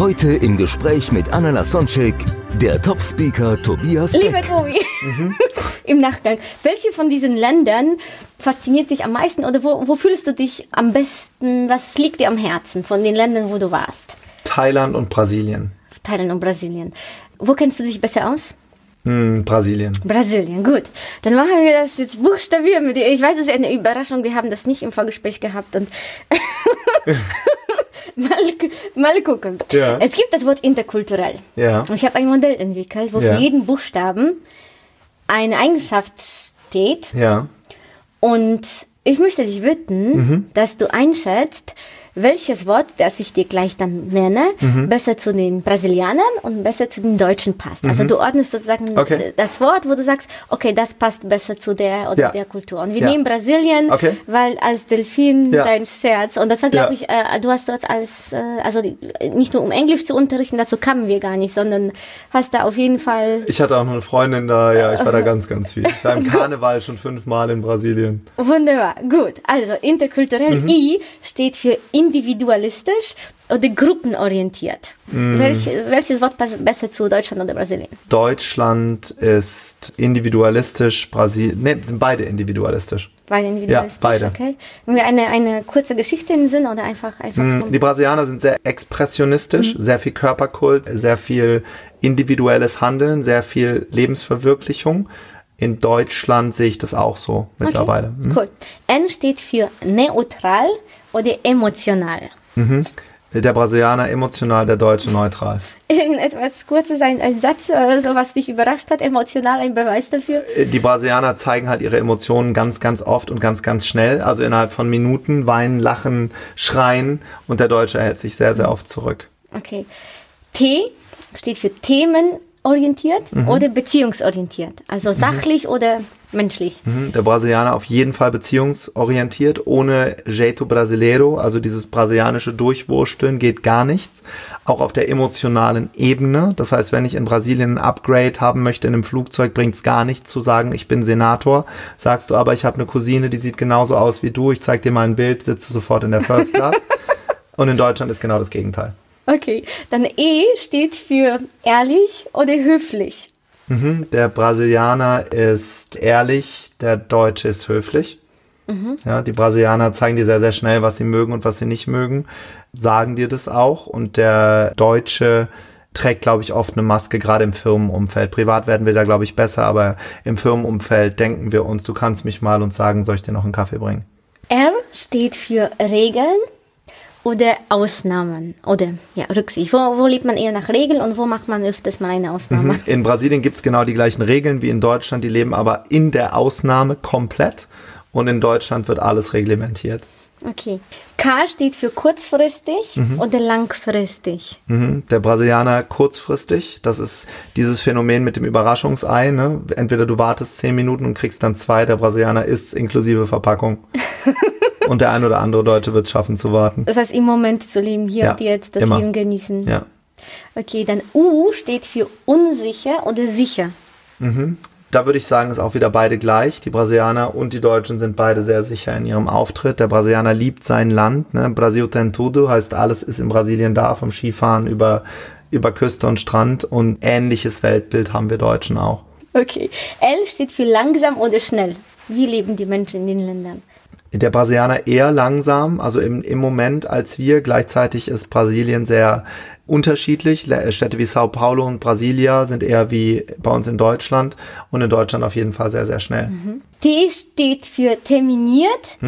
Heute im Gespräch mit Anna Lasonczek, der Top-Speaker Tobias Beck. Lieber Tobi, im Nachgang, welche von diesen Ländern fasziniert dich am meisten oder wo, wo fühlst du dich am besten? Was liegt dir am Herzen von den Ländern, wo du warst? Thailand und Brasilien. Thailand und Brasilien. Wo kennst du dich besser aus? Hm, Brasilien. Brasilien, gut. Dann machen wir das jetzt buchstabieren mit dir. Ich weiß, es ist eine Überraschung, wir haben das nicht im Vorgespräch gehabt und mal, mal gucken. Ja. Es gibt das Wort interkulturell. Ja. Und ich habe ein Modell entwickelt, wo Ja. für jeden Buchstaben eine Eigenschaft steht. Ja. Und ich möchte dich bitten, Mhm. dass du einschätzt, welches Wort, das ich dir gleich dann nenne, Mhm. besser zu den Brasilianern und besser zu den Deutschen passt. Also du ordnest sozusagen Mhm. Okay. das Wort, wo du sagst, okay, das passt besser zu der oder Ja. der Kultur. Und wir Ja. nehmen Brasilien, Okay. weil als Delfin Ja. dein Scherz. Und das war, glaube ich, äh, du hast dort als, äh, also nicht nur um Englisch zu unterrichten, dazu kamen wir gar nicht, sondern hast da auf jeden Fall Ich hatte auch noch eine Freundin da, ja, ich war da ganz, ganz viel. Ich war im Karneval schon fünfmal in Brasilien. Wunderbar, gut. Also interkulturell Mhm. I steht für individualistisch oder gruppenorientiert. Mhm. Welch, welches Wort passt besser zu Deutschland oder Brasilien? Deutschland ist individualistisch, Brasilien, ne, sind beide individualistisch. Beide individualistisch, beide. okay. Eine, eine kurze Geschichte im Sinn oder einfach, einfach Hm, Die Brasilianer sind sehr expressionistisch, sehr viel Körperkult, sehr viel individuelles Handeln, sehr viel Lebensverwirklichung. In Deutschland sehe ich das auch so mittlerweile. Hm? Cool. N steht für neutral oder emotional. Der Brasilianer emotional, der Deutsche neutral. Irgendetwas Kurzes, ein, ein Satz oder so, was dich überrascht hat, emotional, ein Beweis dafür? Die Brasilianer zeigen halt ihre Emotionen ganz, ganz oft und ganz, ganz schnell. Also innerhalb von Minuten weinen, lachen, schreien und der Deutsche hält sich sehr, sehr oft zurück. Okay. T steht für themenorientiert Mhm. oder beziehungsorientiert. Also sachlich oder menschlich. Mhm, Der Brasilianer auf jeden Fall beziehungsorientiert. Ohne Jeito Brasileiro, also dieses brasilianische Durchwursteln, geht gar nichts. Auch auf der emotionalen Ebene. Das heißt, wenn ich in Brasilien ein Upgrade haben möchte in einem Flugzeug, bringt es gar nichts zu sagen, ich bin Senator. Sagst du aber, ich habe eine Cousine, die sieht genauso aus wie du, ich zeig dir mal ein Bild, sitzt du sofort in der First Class. Und in Deutschland ist genau das Gegenteil. Okay. Dann E steht für ehrlich oder höflich. Der Brasilianer ist ehrlich, der Deutsche ist höflich. Ja, die Brasilianer zeigen dir sehr, sehr schnell, was sie mögen und was sie nicht mögen, sagen dir das auch. Und der Deutsche trägt, glaube ich, oft eine Maske, gerade im Firmenumfeld. Privat werden wir da, glaube ich, besser, aber im Firmenumfeld denken wir uns, du kannst mich mal und sagen, soll ich dir noch einen Kaffee bringen? R steht für Regeln oder Ausnahmen oder ja, Rücksicht. Wo, wo lebt man eher nach Regeln und wo macht man öfters mal eine Ausnahme? In Brasilien gibt's genau die gleichen Regeln wie in Deutschland, die leben aber in der Ausnahme komplett. Und in Deutschland wird alles reglementiert. Okay. K steht für kurzfristig oder langfristig. Mhm. Der Brasilianer kurzfristig, das ist dieses Phänomen mit dem Überraschungsei. Ne? Entweder du wartest zehn Minuten und kriegst dann zwei, der Brasilianer isst inklusive Verpackung. und der ein oder andere Deutsche wird es schaffen zu warten. Das heißt, im Moment zu leben, hier Ja, und jetzt, das immer. Leben genießen. Ja. Okay, dann U steht für unsicher oder sicher. Da würde ich sagen, ist auch wieder beide gleich. Die Brasilianer und die Deutschen sind beide sehr sicher in ihrem Auftritt. Der Brasilianer liebt sein Land. Ne? Brasil tem tudo heißt, alles ist in Brasilien da, vom Skifahren über, über Küste und Strand. Und ähnliches Weltbild haben wir Deutschen auch. Okay. L steht für langsam oder schnell. Wie leben die Menschen in den Ländern? Der Brasilianer eher langsam, also im, im Moment als wir. Gleichzeitig ist Brasilien sehr unterschiedlich. Le- Städte wie Sao Paulo und Brasilia sind eher wie bei uns in Deutschland und in Deutschland auf jeden Fall sehr, sehr schnell. T steht für terminiert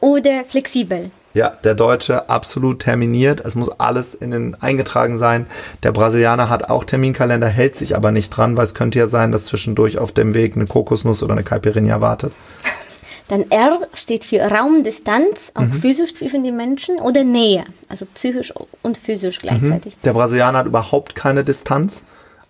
oder flexibel. Ja, der Deutsche absolut terminiert. Es muss alles in den eingetragen sein. Der Brasilianer hat auch Terminkalender, hält sich aber nicht dran, weil es könnte ja sein, dass zwischendurch auf dem Weg eine Kokosnuss oder eine Caipirinha wartet. Dann R steht für Raumdistanz, auch physisch zwischen den Menschen, oder Nähe, also psychisch und physisch gleichzeitig. Der Brasilianer hat überhaupt keine Distanz.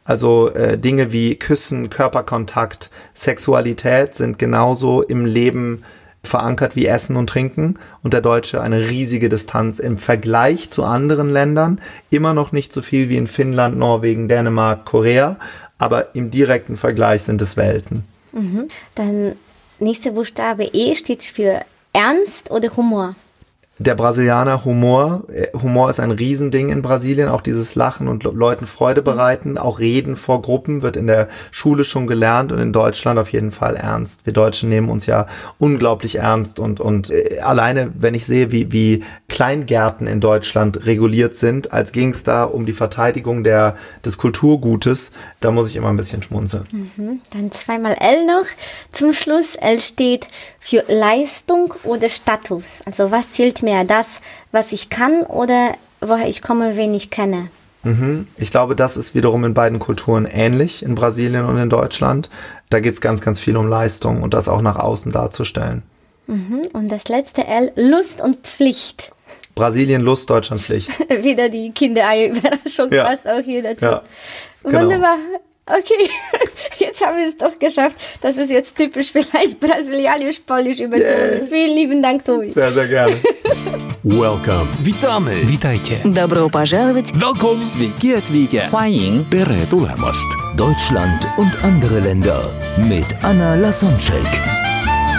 Also äh, Dinge wie Küssen, Körperkontakt, Sexualität sind genauso im Leben verankert wie Essen und Trinken und der Deutsche eine riesige Distanz im Vergleich zu anderen Ländern. Immer noch nicht so viel wie in Finnland, Norwegen, Dänemark, Korea, aber im direkten Vergleich sind es Welten. Dann nächster Buchstabe E steht für Ernst oder Humor. Der Brasilianer Humor, äh, Humor ist ein Riesending in Brasilien, auch dieses Lachen und Le- Leuten Freude bereiten, auch Reden vor Gruppen wird in der Schule schon gelernt und in Deutschland auf jeden Fall ernst. Wir Deutschen nehmen uns ja unglaublich ernst und, und äh, alleine, wenn ich sehe, wie, wie Kleingärten in Deutschland reguliert sind, als ging es da um die Verteidigung der, des Kulturgutes, da muss ich immer ein bisschen schmunzeln. Dann zweimal L noch zum Schluss. L steht für Leistung oder Status. Also was zählt mehr, das, was ich kann oder woher ich komme, wen ich kenne. Ich glaube, das ist wiederum in beiden Kulturen ähnlich, in Brasilien und in Deutschland. Da geht es ganz, ganz viel um Leistung und das auch nach außen darzustellen. Und das letzte L, Lust und Pflicht. Brasilien Lust, Deutschland Pflicht. Wieder die Kindereiüberraschung Ja. passt auch hier dazu. Ja, genau. Wunderbar Okay, jetzt haben wir es doch geschafft. Das ist jetzt typisch vielleicht brasilianisch-polnisch überzogen. Yeah. Vielen lieben Dank, Tobi. Sehr, sehr gerne. Welcome. Witamy. Witajcie. Добро пожаловать! Welcome. Sveiki atvykę. 欢迎 Tere tulemast. Deutschland und andere Länder mit Anna Lasonczek.